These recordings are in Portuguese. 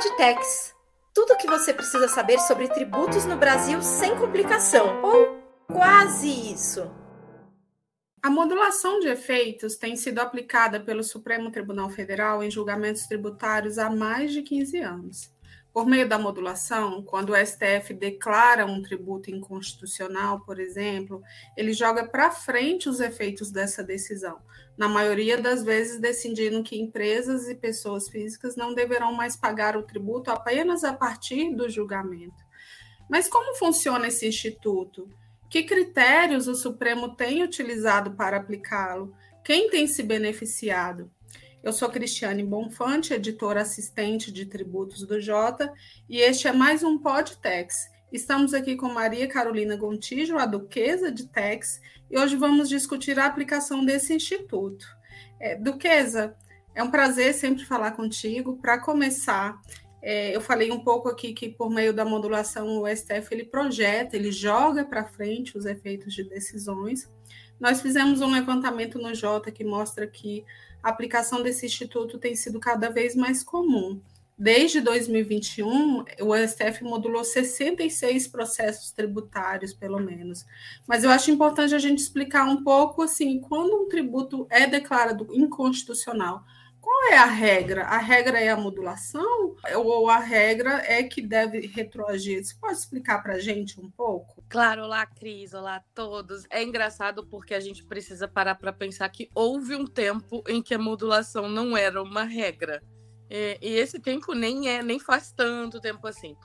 Podtex. Tudo o que você precisa saber sobre tributos no Brasil sem complicação, ou quase isso. A modulação de efeitos tem sido aplicada pelo Supremo Tribunal Federal em julgamentos tributários há mais de 15 anos. Por meio da modulação, quando o STF declara um tributo inconstitucional, por exemplo, ele joga para frente os efeitos dessa decisão, na maioria das vezes decidindo que empresas e pessoas físicas não deverão mais pagar o tributo apenas a partir do julgamento. Mas como funciona esse instituto? Que critérios o Supremo tem utilizado para aplicá-lo? Quem tem se beneficiado? Eu sou Cristiane Bonfante, editora assistente de tributos do Jota, e este é mais um Podtex. Estamos aqui com Maria Carolina Gontijo, a duquesa de Tex, e hoje vamos discutir a aplicação desse instituto. É, duquesa, é um prazer sempre falar contigo. Para começar, é, eu falei um pouco aqui que por meio da modulação o STF ele projeta, ele joga para frente os efeitos de decisões. Nós fizemos um levantamento no Jota que mostra que a aplicação desse instituto tem sido cada vez mais comum. Desde 2021, o STF modulou 66 processos tributários, pelo menos. Mas eu acho importante a gente explicar um pouco assim, quando um tributo é declarado inconstitucional, qual é a regra? A regra é a modulação ou a regra é que deve retroagir? Você pode explicar para a gente um pouco? Claro, olá Cris, olá a todos. É engraçado porque a gente precisa parar para pensar que houve um tempo em que a modulação não era uma regra. E, e esse tempo nem é, nem faz tanto tempo assim.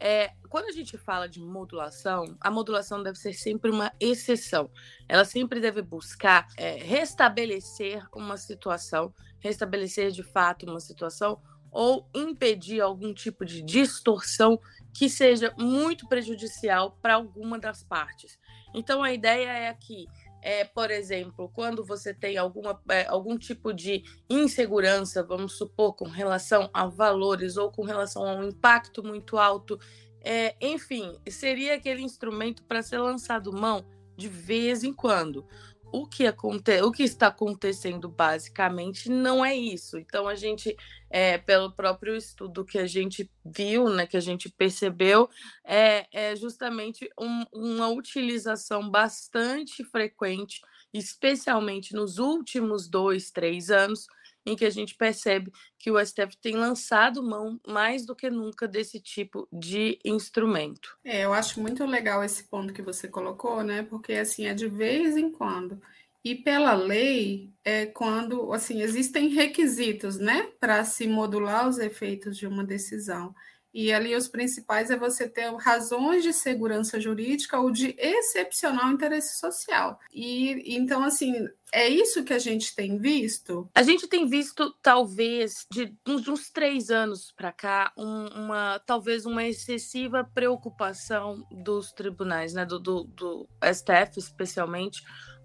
É, quando a gente fala de modulação, a modulação deve ser sempre uma exceção. Ela sempre deve buscar é, restabelecer uma situação, restabelecer de fato uma situação ou impedir algum tipo de distorção que seja muito prejudicial para alguma das partes. Então a ideia é que é, por exemplo, quando você tem alguma, é, algum tipo de insegurança, vamos supor, com relação a valores ou com relação a um impacto muito alto, é, enfim, seria aquele instrumento para ser lançado mão de vez em quando o que, aconte o que está acontecendo basicamente não é isso. Então, a gente, é, pelo próprio estudo que a gente viu, né, que a gente percebeu, é, é justamente um, uma utilização bastante frequente, especialmente nos últimos dois, três anos, em que a gente percebe que o STF tem lançado mão mais do que nunca desse tipo de instrumento. É, eu acho muito legal esse ponto que você colocou, né? Porque assim é de vez em quando. E pela lei, é quando assim existem requisitos, né, para se modular os efeitos de uma decisão. E ali os principais é você ter razões de segurança jurídica ou de excepcional interesse social. E então, assim, é isso que a gente tem visto? A gente tem visto, talvez, de uns, uns três anos para cá, um, uma talvez uma excessiva preocupação dos tribunais, né, do, do, do STF especialmente,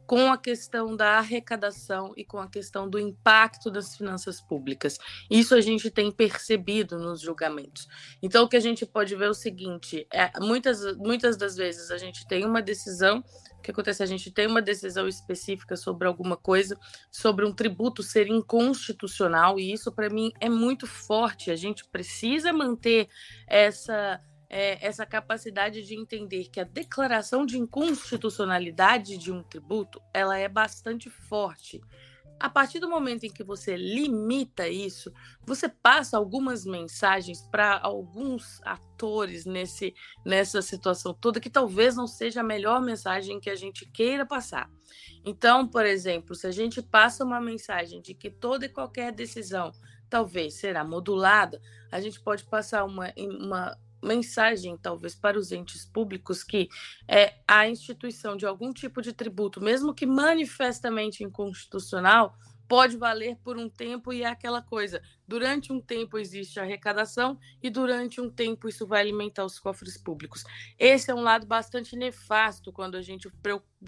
com a questão da arrecadação e com a questão do impacto das finanças públicas. Isso a gente tem percebido nos julgamentos. Então, o que a gente pode ver é o seguinte: é, muitas, muitas das vezes a gente tem uma decisão. O que acontece? A gente tem uma decisão específica sobre alguma coisa, sobre um tributo ser inconstitucional, e isso, para mim, é muito forte. A gente precisa manter essa é, essa capacidade de entender que a declaração de inconstitucionalidade de um tributo ela é bastante forte. A partir do momento em que você limita isso, você passa algumas mensagens para alguns atores nesse, nessa situação toda que talvez não seja a melhor mensagem que a gente queira passar. Então, por exemplo, se a gente passa uma mensagem de que toda e qualquer decisão talvez será modulada, a gente pode passar uma, uma mensagem, talvez, para os entes públicos que é, a instituição de algum tipo de tributo, mesmo que manifestamente inconstitucional, pode valer por um tempo e é aquela coisa. Durante um tempo existe arrecadação e durante um tempo isso vai alimentar os cofres públicos. Esse é um lado bastante nefasto quando a gente,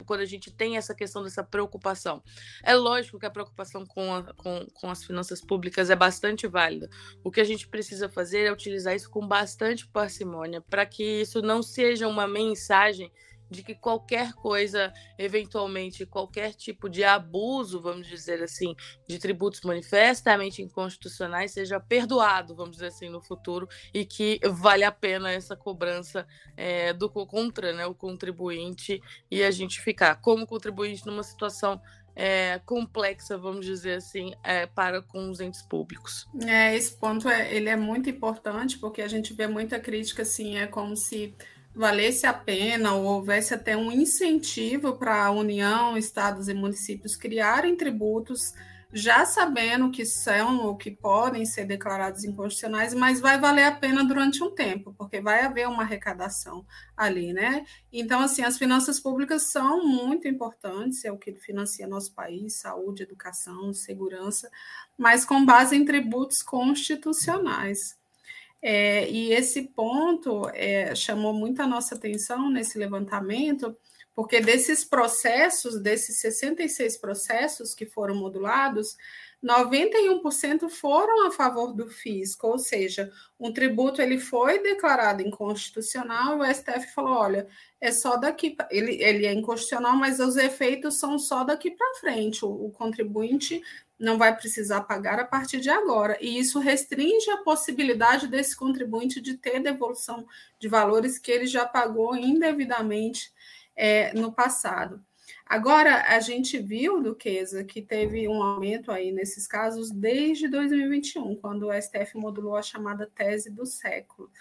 quando a gente tem essa questão dessa preocupação. É lógico que a preocupação com, a, com, com as finanças públicas é bastante válida. O que a gente precisa fazer é utilizar isso com bastante parcimônia para que isso não seja uma mensagem de que qualquer coisa, eventualmente, qualquer tipo de abuso, vamos dizer assim, de tributos manifestamente inconstitucionais seja perdoado, vamos dizer assim, no futuro, e que vale a pena essa cobrança é, do contra né, o contribuinte e a gente ficar como contribuinte numa situação é, complexa, vamos dizer assim, é, para com os entes públicos. É, esse ponto é, ele é muito importante porque a gente vê muita crítica assim, é como se valesse a pena ou houvesse até um incentivo para a União, estados e municípios criarem tributos já sabendo que são ou que podem ser declarados inconstitucionais, mas vai valer a pena durante um tempo, porque vai haver uma arrecadação ali, né? Então, assim, as finanças públicas são muito importantes, é o que financia nosso país, saúde, educação, segurança, mas com base em tributos constitucionais. É, e esse ponto é, chamou muito a nossa atenção nesse levantamento, porque desses processos, desses 66 processos que foram modulados, 91% foram a favor do fisco, ou seja, um tributo ele foi declarado inconstitucional e o STF falou, olha, é só daqui, ele, ele é inconstitucional, mas os efeitos são só daqui para frente, o, o contribuinte não vai precisar pagar a partir de agora. E isso restringe a possibilidade desse contribuinte de ter devolução de valores que ele já pagou indevidamente é, no passado. Agora, a gente viu, Duquesa, que teve um aumento aí nesses casos desde 2021, quando o STF modulou a chamada tese do século.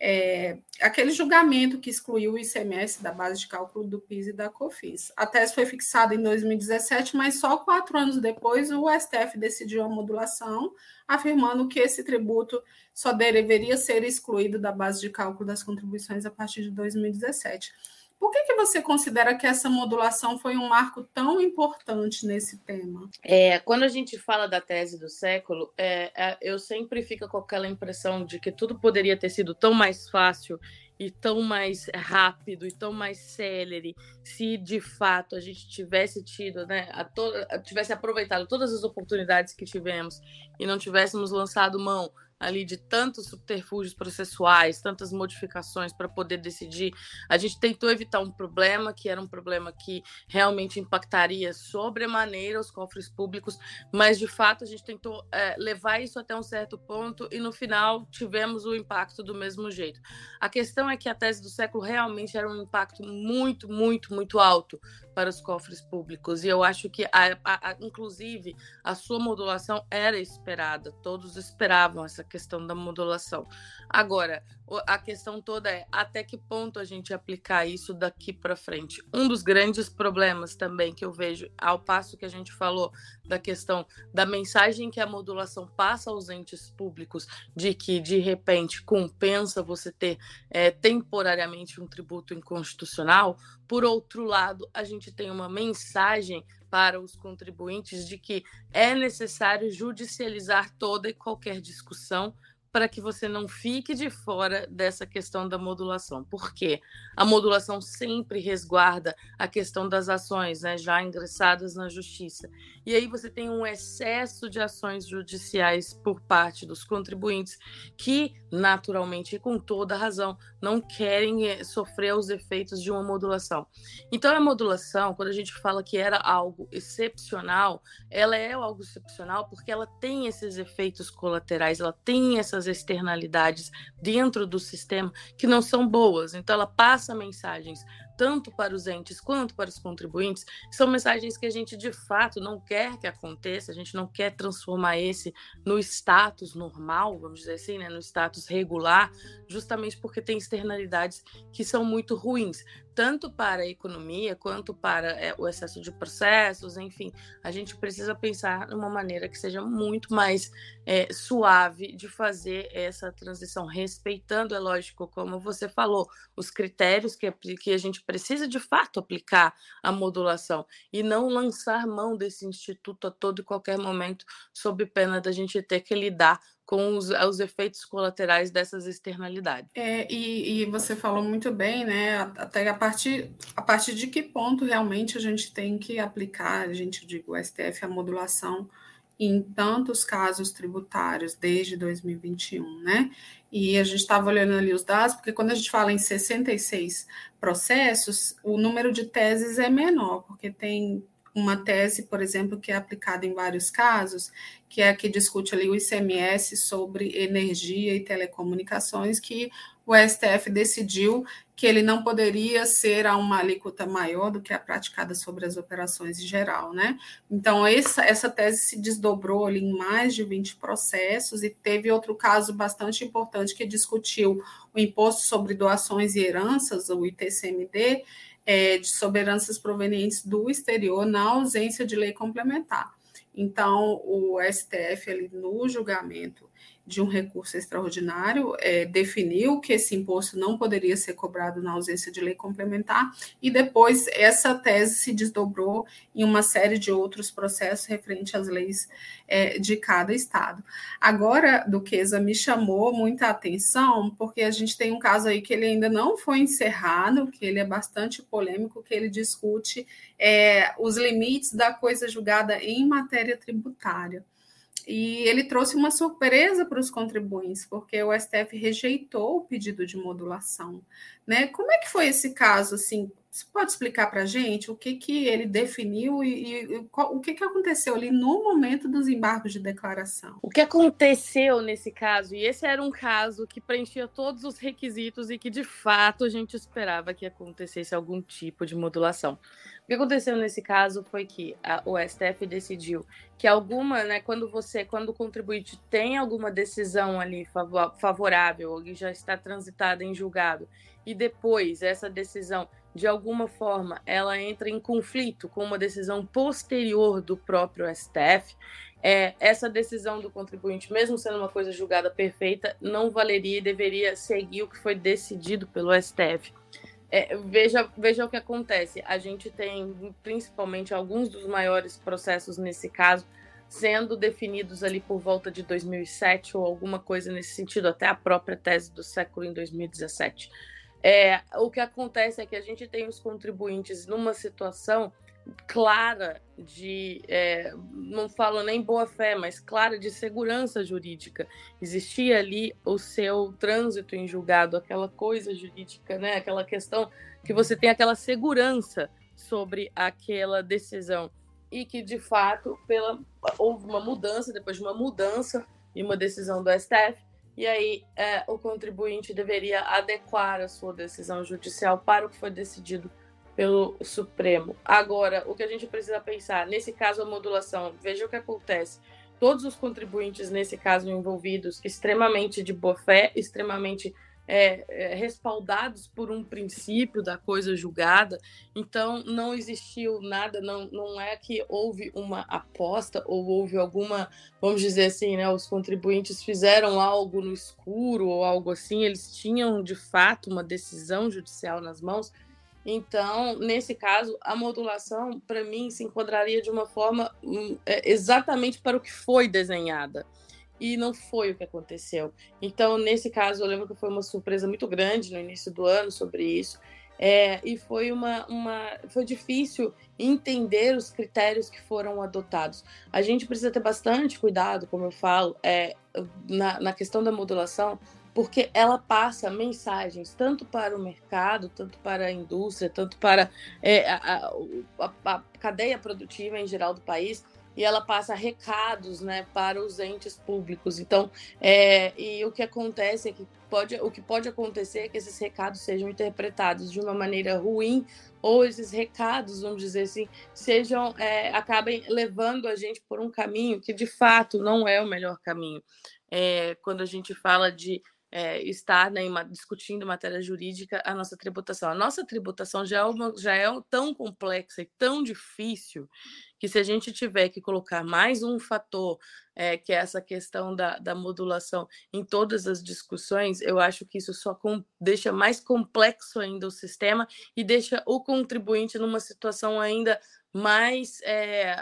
É, aquele julgamento que excluiu o ICMS da base de cálculo do PIS e da COFINS. A tese foi fixada em 2017, mas só quatro anos depois o STF decidiu a modulação, afirmando que esse tributo só deveria ser excluído da base de cálculo das contribuições a partir de 2017. Por que, que você considera que essa modulação foi um marco tão importante nesse tema? É, quando a gente fala da tese do século, é, é, eu sempre fico com aquela impressão de que tudo poderia ter sido tão mais fácil e tão mais rápido e tão mais célere se de fato a gente tivesse tido, né, a tivesse aproveitado todas as oportunidades que tivemos e não tivéssemos lançado mão ali de tantos subterfúgios processuais, tantas modificações para poder decidir. A gente tentou evitar um problema que era um problema que realmente impactaria sobremaneira os cofres públicos, mas de fato a gente tentou é, levar isso até um certo ponto e no final tivemos o impacto do mesmo jeito. A questão é que a tese do século realmente era um impacto muito, muito, muito alto para os cofres públicos e eu acho que, a, a, a, inclusive, a sua modulação era esperada, todos esperavam essa questão da modulação. Agora, a questão toda é até que ponto a gente aplicar isso daqui para frente. Um dos grandes problemas também que eu vejo, ao passo que a gente falou da questão da mensagem que a modulação passa aos entes públicos, de que de repente compensa você ter é, temporariamente um tributo inconstitucional, por outro lado, a gente tem uma mensagem para os contribuintes de que é necessário judicializar toda e qualquer discussão para que você não fique de fora dessa questão da modulação. Porque a modulação sempre resguarda a questão das ações né, já ingressadas na justiça. E aí você tem um excesso de ações judiciais por parte dos contribuintes que, naturalmente e com toda razão, não querem eh, sofrer os efeitos de uma modulação. Então, a modulação, quando a gente fala que era algo excepcional, ela é algo excepcional porque ela tem esses efeitos colaterais, ela tem essas essas externalidades dentro do sistema que não são boas. Então, ela passa mensagens tanto para os entes quanto para os contribuintes, são mensagens que a gente de fato não quer que aconteça, a gente não quer transformar esse no status normal, vamos dizer assim, né, no status regular, justamente porque tem externalidades que são muito ruins tanto para a economia quanto para é, o excesso de processos, enfim, a gente precisa pensar numa maneira que seja muito mais é, suave de fazer essa transição, respeitando, é lógico, como você falou, os critérios que, que a gente precisa de fato aplicar a modulação e não lançar mão desse instituto a todo e qualquer momento, sob pena da gente ter que lidar com os, os efeitos colaterais dessas externalidades. É, e, e, você falou muito bem, né? Até a partir, a partir de que ponto realmente a gente tem que aplicar, a gente digo, o STF, a modulação em tantos casos tributários desde 2021, né? E a gente estava olhando ali os dados, porque quando a gente fala em 66 processos, o número de teses é menor, porque tem uma tese, por exemplo, que é aplicada em vários casos, que é a que discute ali o ICMS sobre energia e telecomunicações, que o STF decidiu que ele não poderia ser a uma alíquota maior do que a praticada sobre as operações em geral, né? Então, essa, essa tese se desdobrou ali em mais de 20 processos e teve outro caso bastante importante que discutiu o imposto sobre doações e heranças, o ITCMD, é, de soberanças provenientes do exterior na ausência de lei complementar. Então, o STF, ali, no julgamento, de um recurso extraordinário, é, definiu que esse imposto não poderia ser cobrado na ausência de lei complementar, e depois essa tese se desdobrou em uma série de outros processos referente às leis é, de cada estado. Agora, Duquesa, me chamou muita atenção, porque a gente tem um caso aí que ele ainda não foi encerrado, que ele é bastante polêmico, que ele discute é, os limites da coisa julgada em matéria tributária e ele trouxe uma surpresa para os contribuintes, porque o STF rejeitou o pedido de modulação. Né? Como é que foi esse caso? Assim, você pode explicar para a gente o que, que ele definiu e, e o que, que aconteceu ali no momento dos embargos de declaração? O que aconteceu nesse caso, e esse era um caso que preenchia todos os requisitos e que de fato a gente esperava que acontecesse algum tipo de modulação. O que aconteceu nesse caso foi que a, o STF decidiu que alguma, né, quando você, quando o contribuinte tem alguma decisão ali favorável, ou já está transitada em julgado, e depois essa decisão, de alguma forma, ela entra em conflito com uma decisão posterior do próprio STF, é, essa decisão do contribuinte, mesmo sendo uma coisa julgada perfeita, não valeria e deveria seguir o que foi decidido pelo STF. É, veja, veja o que acontece. A gente tem, principalmente, alguns dos maiores processos nesse caso sendo definidos ali por volta de 2007 ou alguma coisa nesse sentido, até a própria tese do século em 2017. É, o que acontece é que a gente tem os contribuintes numa situação clara de, é, não falo nem boa fé, mas clara de segurança jurídica. Existia ali o seu trânsito em julgado, aquela coisa jurídica, né? Aquela questão que você tem aquela segurança sobre aquela decisão e que de fato pela houve uma mudança depois de uma mudança e uma decisão do STF e aí é, o contribuinte deveria adequar a sua decisão judicial para o que foi decidido pelo Supremo. Agora, o que a gente precisa pensar, nesse caso, a modulação, veja o que acontece. Todos os contribuintes, nesse caso, envolvidos, extremamente de boa fé, extremamente é, é, respaldados por um princípio da coisa julgada, então não existiu nada, não, não é que houve uma aposta ou houve alguma, vamos dizer assim, né, os contribuintes fizeram algo no escuro ou algo assim, eles tinham de fato uma decisão judicial nas mãos, então, nesse caso, a modulação, para mim, se enquadraria de uma forma hum, é, exatamente para o que foi desenhada. E não foi o que aconteceu. Então, nesse caso, eu lembro que foi uma surpresa muito grande no início do ano sobre isso. É, e foi uma, uma foi difícil entender os critérios que foram adotados. A gente precisa ter bastante cuidado, como eu falo, é, na, na questão da modulação, porque ela passa mensagens tanto para o mercado, tanto para a indústria, tanto para é, a, a, a, cadeia produtiva em geral do país, e ela passa recados né, para os entes públicos. Então, é, e o que acontece é que pode, o que pode acontecer é que esses recados sejam interpretados de uma maneira ruim, ou esses recados, vamos dizer assim, sejam é, acabem levando a gente por um caminho que de fato não é o melhor caminho. É, quando a gente fala de é, estar né, discutindo matéria jurídica a nossa tributação. A nossa tributação já é, uma, já é tão complexa e tão difícil que se a gente tiver que colocar mais um fator, é, que é essa questão da, da modulação, em todas as discussões, eu acho que isso só com, deixa mais complexo ainda o sistema e deixa o contribuinte numa situação ainda mais é,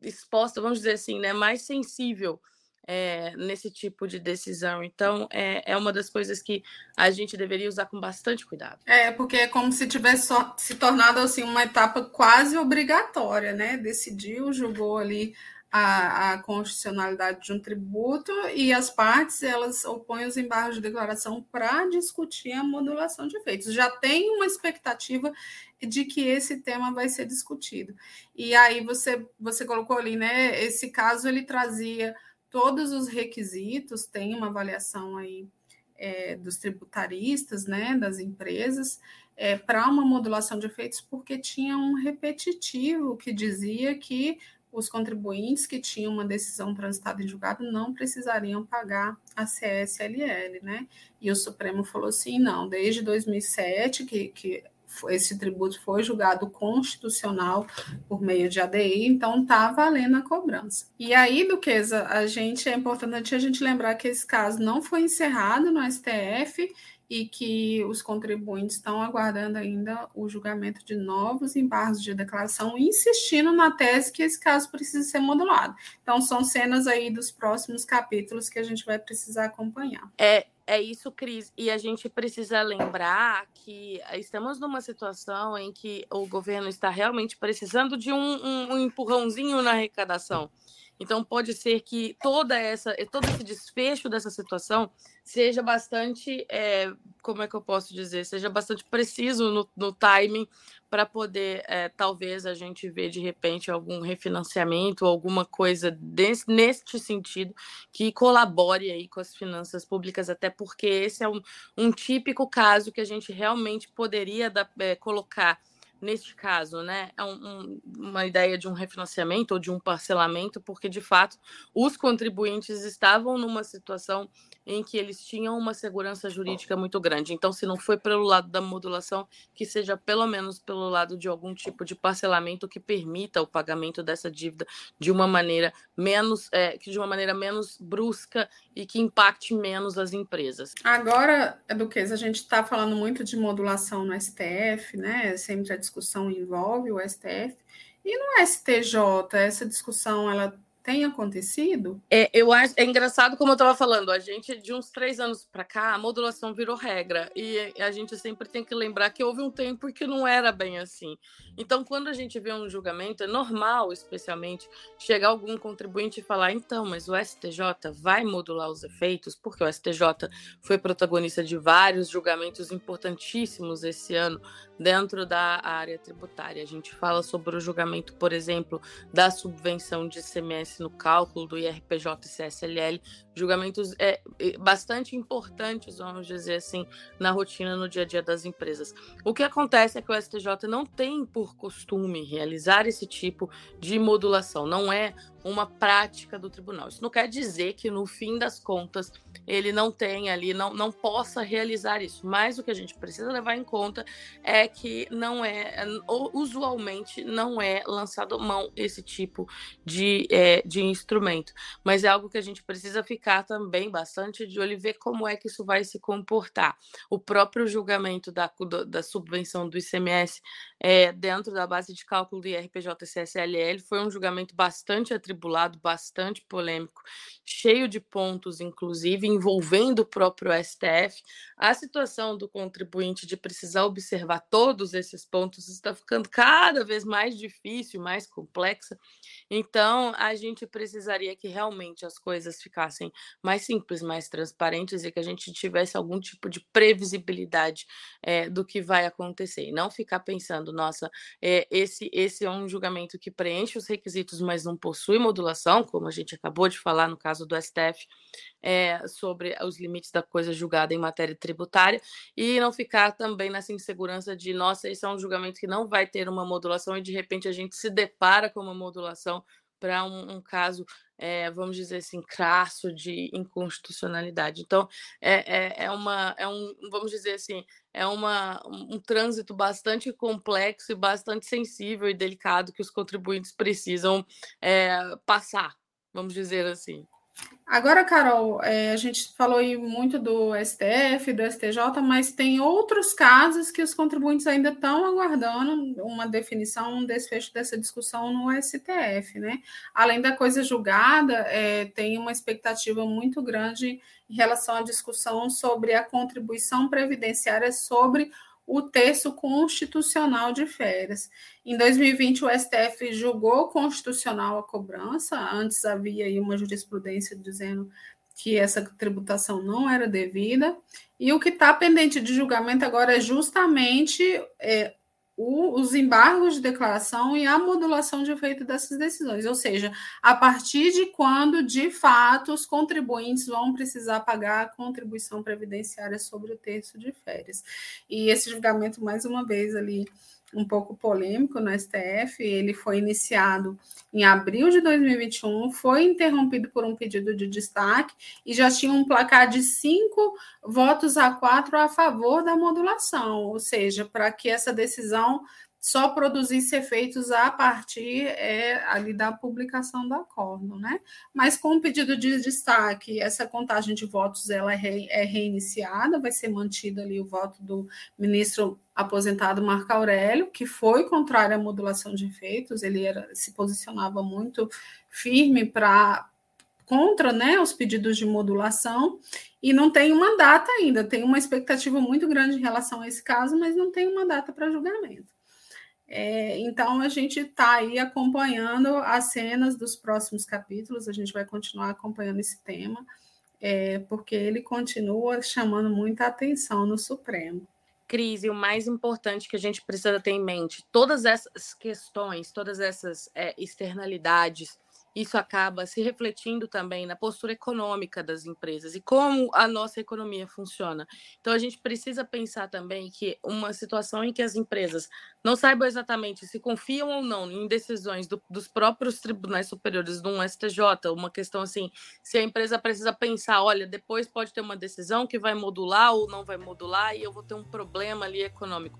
exposta, vamos dizer assim, né, mais sensível é, nesse tipo de decisão. Então, é, é uma das coisas que a gente deveria usar com bastante cuidado. É, porque é como se tivesse se tornado assim uma etapa quase obrigatória, né? Decidiu, julgou ali a, a, constitucionalidade de um tributo e as partes elas opõem os embargos de declaração para discutir a modulação de efeitos. Já tem uma expectativa de que esse tema vai ser discutido. E aí você você colocou ali, né? Esse caso ele trazia todos os requisitos, tem uma avaliação aí é, dos tributaristas, né, das empresas, é, para uma modulação de efeitos, porque tinha um repetitivo que dizia que os contribuintes que tinham uma decisão transitada em julgado não precisariam pagar a CSLL, né? E o Supremo falou assim, não, desde 2007 que, que esse tributo foi julgado constitucional por meio de ADI, então está valendo a cobrança. E aí, Duquesa, a gente é importante a gente lembrar que esse caso não foi encerrado no STF e que os contribuintes estão aguardando ainda o julgamento de novos embargos de declaração, insistindo na tese que esse caso precisa ser modulado. Então, são cenas aí dos próximos capítulos que a gente vai precisar acompanhar. É, é isso, Cris. E a gente precisa lembrar que estamos numa situação em que o governo está realmente precisando de um, um, um empurrãozinho na arrecadação. Então pode ser que toda essa, todo esse desfecho dessa situação seja bastante, é, como é que eu posso dizer, seja bastante preciso no, no timing para poder, é, talvez, a gente ver de repente algum refinanciamento, alguma coisa desse, neste sentido que colabore aí com as finanças públicas, até porque esse é um, um típico caso que a gente realmente poderia da, é, colocar neste caso, né, é um, um, uma ideia de um refinanciamento ou de um parcelamento, porque de fato os contribuintes estavam numa situação em que eles tinham uma segurança jurídica muito grande. Então, se não foi pelo lado da modulação, que seja pelo menos pelo lado de algum tipo de parcelamento que permita o pagamento dessa dívida de uma maneira menos, é, que de uma maneira menos brusca e que impacte menos as empresas. Agora, Duquesa, a gente está falando muito de modulação no STF, né? Sempre a discussão envolve o STF. E no STJ, essa discussão ela tem acontecido? É, eu acho, é engraçado como eu estava falando, a gente de uns três anos para cá, a modulação virou regra e a gente sempre tem que lembrar que houve um tempo que não era bem assim. Então, quando a gente vê um julgamento, é normal, especialmente, chegar algum contribuinte e falar, então, mas o STJ vai modular os efeitos, porque o STJ foi protagonista de vários julgamentos importantíssimos esse ano dentro da área tributária. A gente fala sobre o julgamento, por exemplo, da subvenção de ICMS no cálculo do IRPJ e CSLL, julgamentos é, bastante importantes, vamos dizer assim, na rotina, no dia a dia das empresas. O que acontece é que o STJ não tem por costume realizar esse tipo de modulação, não é uma prática do tribunal. Isso não quer dizer que, no fim das contas, ele não tenha ali, não, não possa realizar isso. Mas o que a gente precisa levar em conta é que não é, usualmente, não é lançado mão esse tipo de, é, de instrumento. Mas é algo que a gente precisa ficar também bastante de olho e ver como é que isso vai se comportar. O próprio julgamento da, da subvenção do ICMS é, dentro da base de cálculo do IRPJ-CSLL foi um julgamento bastante atribulado, bastante polêmico, cheio de pontos, inclusive, envolvendo o próprio STF. A situação do contribuinte de precisar observar todos esses pontos está ficando cada vez mais difícil, mais complexa. Então, a gente precisaria que realmente as coisas ficassem mais simples, mais transparentes e que a gente tivesse algum tipo de previsibilidade é, do que vai acontecer. E não ficar pensando, nossa, é, esse, esse é um julgamento que preenche os requisitos, mas não possui modulação, como a gente acabou de falar no caso do STF, é, sobre os limites da coisa julgada em matéria tributária, e não ficar também nessa insegurança de, nossa, esse é um julgamento que não vai ter uma modulação e de repente a gente se depara com uma modulação para um, um, caso, é, vamos dizer assim, crasso de inconstitucionalidade. Então, é, é, é, uma, é um, vamos dizer assim, é uma, um, trânsito bastante complexo e bastante sensível e delicado que os contribuintes precisam é, passar, vamos dizer assim. Agora, Carol, é, a gente falou aí muito do STF, do STJ, mas tem outros casos que os contribuintes ainda estão aguardando uma definição, um desfecho dessa discussão no STF, né? Além da coisa julgada, é, tem uma expectativa muito grande em relação à discussão sobre a contribuição previdenciária sobre o terço constitucional de férias. Em 2020, o STF julgou constitucional a cobrança, antes havia aí uma jurisprudência dizendo que essa tributação não era devida, e o que está pendente de julgamento agora é justamente é, o, os embargos de declaração e a modulação de efeito dessas decisões, ou seja, a partir de quando, de fato, os contribuintes vão precisar pagar a contribuição previdenciária sobre o terço de férias. E esse julgamento, mais uma vez, ali um pouco polêmico no STF. Ele foi iniciado em abril de 2021, foi interrompido por um pedido de destaque e já tinha um placar de cinco votos a quatro a favor da modulação, ou seja, para que essa decisão só produzisse efeitos a partir é, ali da publicação do acordo, né? Mas com o pedido de destaque, essa contagem de votos ela é, é reiniciada, vai ser mantido ali o voto do ministro aposentado Marco Aurélio, que foi contrário à modulação de efeitos, ele era, se posicionava muito firme para contra né, os pedidos de modulação e não tem uma data ainda, tem uma expectativa muito grande em relação a esse caso, mas não tem uma data para julgamento. É, então, a gente está aí acompanhando as cenas dos próximos capítulos, a gente vai continuar acompanhando esse tema, é, porque ele continua chamando muita atenção no Supremo. Cris, e o mais importante que a gente precisa ter em mente, todas essas questões, todas essas é, externalidades isso acaba se refletindo também na postura econômica das empresas e como a nossa economia funciona. Então, a gente precisa pensar também que uma situação em que as empresas não saibam exatamente se confiam ou não em decisões do, dos próprios tribunais superiores de um STJ, uma questão assim, se a empresa precisa pensar, olha, depois pode ter uma decisão que vai modular ou não vai modular e eu vou ter um problema ali econômico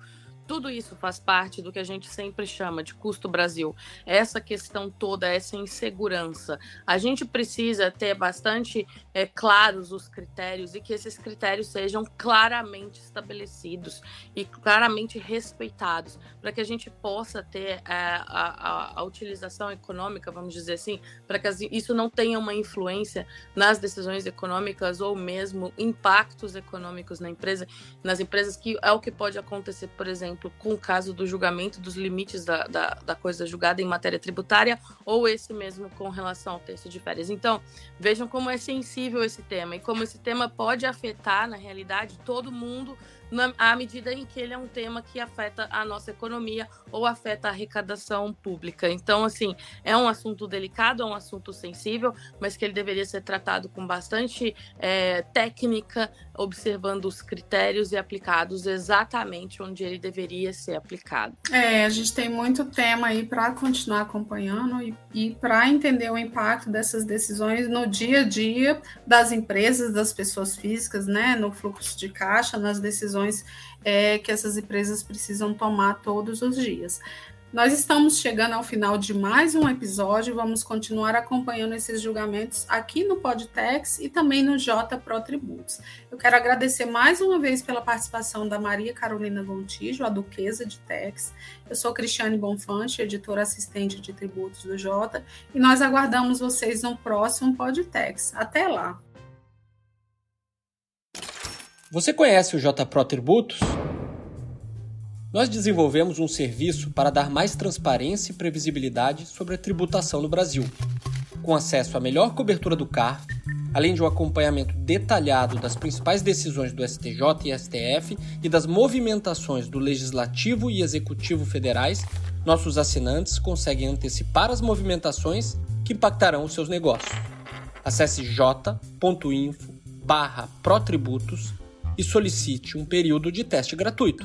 tudo isso faz parte do que a gente sempre chama de custo Brasil. Essa questão toda, essa insegurança. A gente precisa ter bastante é, claros os critérios e que esses critérios sejam claramente estabelecidos e claramente respeitados, para que a gente possa ter é, a, a, a, utilização econômica, vamos dizer assim, para que isso não tenha uma influência nas decisões econômicas ou mesmo impactos econômicos na empresa, nas empresas, que é o que pode acontecer, por exemplo exemplo, com o caso do julgamento dos limites da, da, da, coisa julgada em matéria tributária, ou esse mesmo com relação ao texto de férias. Então, vejam como é sensível esse tema e como esse tema pode afetar, na realidade, todo mundo na, à medida em que ele é um tema que afeta a nossa economia ou afeta a arrecadação pública. Então, assim, é um assunto delicado, é um assunto sensível, mas que ele deveria ser tratado com bastante é, técnica, observando os critérios e aplicados exatamente onde ele deveria ser aplicado. É, a gente tem muito tema aí para continuar acompanhando e, e para entender o impacto dessas decisões no dia a dia das empresas, das pessoas físicas, né, no fluxo de caixa, nas decisões é, que essas empresas precisam tomar todos os dias. Nós estamos chegando ao final de mais um episódio, vamos continuar acompanhando esses julgamentos aqui no Podtex e também no J Pro Tributos. Eu quero agradecer mais uma vez pela participação da Maria Carolina Gontijo, a Duquesa de Tex. Eu sou Cristiane Bonfante, editora assistente de tributos do J, e nós aguardamos vocês no próximo Podtex. Até lá! Você conhece o J Pro Tributos? Nós desenvolvemos um serviço para dar mais transparência e previsibilidade sobre a tributação no Brasil, com acesso à melhor cobertura do CARF, além de um acompanhamento detalhado das principais decisões do STJ e STF e das movimentações do Legislativo e Executivo federais, nossos assinantes conseguem antecipar as movimentações que impactarão os seus negócios. Acesse j.info/protributos e solicite um período de teste gratuito.